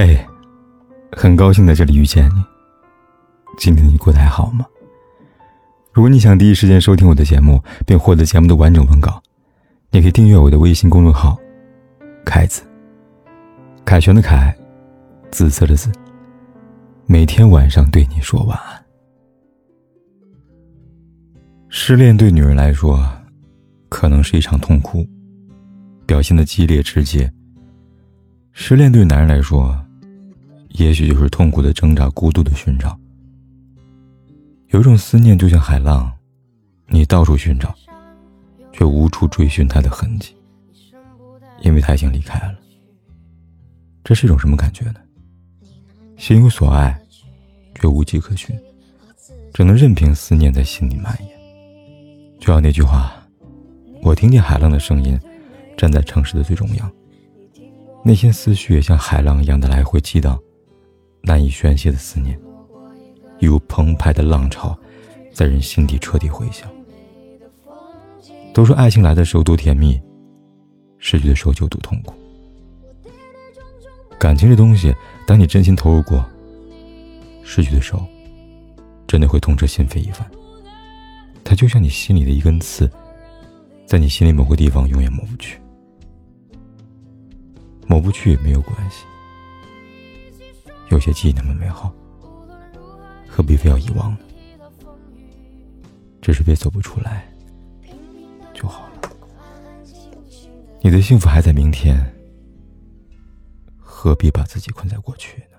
嘿，很高兴在这里遇见你。今天你过得还好吗？如果你想第一时间收听我的节目，并获得节目的完整文稿，你可以订阅我的微信公众号“凯子”。凯旋的凯，紫色的紫。每天晚上对你说晚安。失恋对女人来说，可能是一场痛苦，表现的激烈直接。失恋对男人来说，也许就是痛苦的挣扎、孤独的寻找。有一种思念，就像海浪，你到处寻找，却无处追寻它的痕迹，因为他已经离开了。这是一种什么感觉呢？心有所爱，却无迹可寻，只能任凭思念在心里蔓延。就像那句话：“我听见海浪的声音，站在城市的最中央。”内心思绪也像海浪一样的来回激荡，难以宣泄的思念，一如澎湃的浪潮，在人心底彻底回响。都说爱情来的时候多甜蜜，失去的时候就多痛苦。感情这东西，当你真心投入过，失去的时候，真的会痛彻心扉一番。它就像你心里的一根刺，在你心里某个地方永远抹不去。抹不去也没有关系，有些记忆那么美好，何必非要遗忘呢？只是别走不出来就好了。你的幸福还在明天，何必把自己困在过去呢？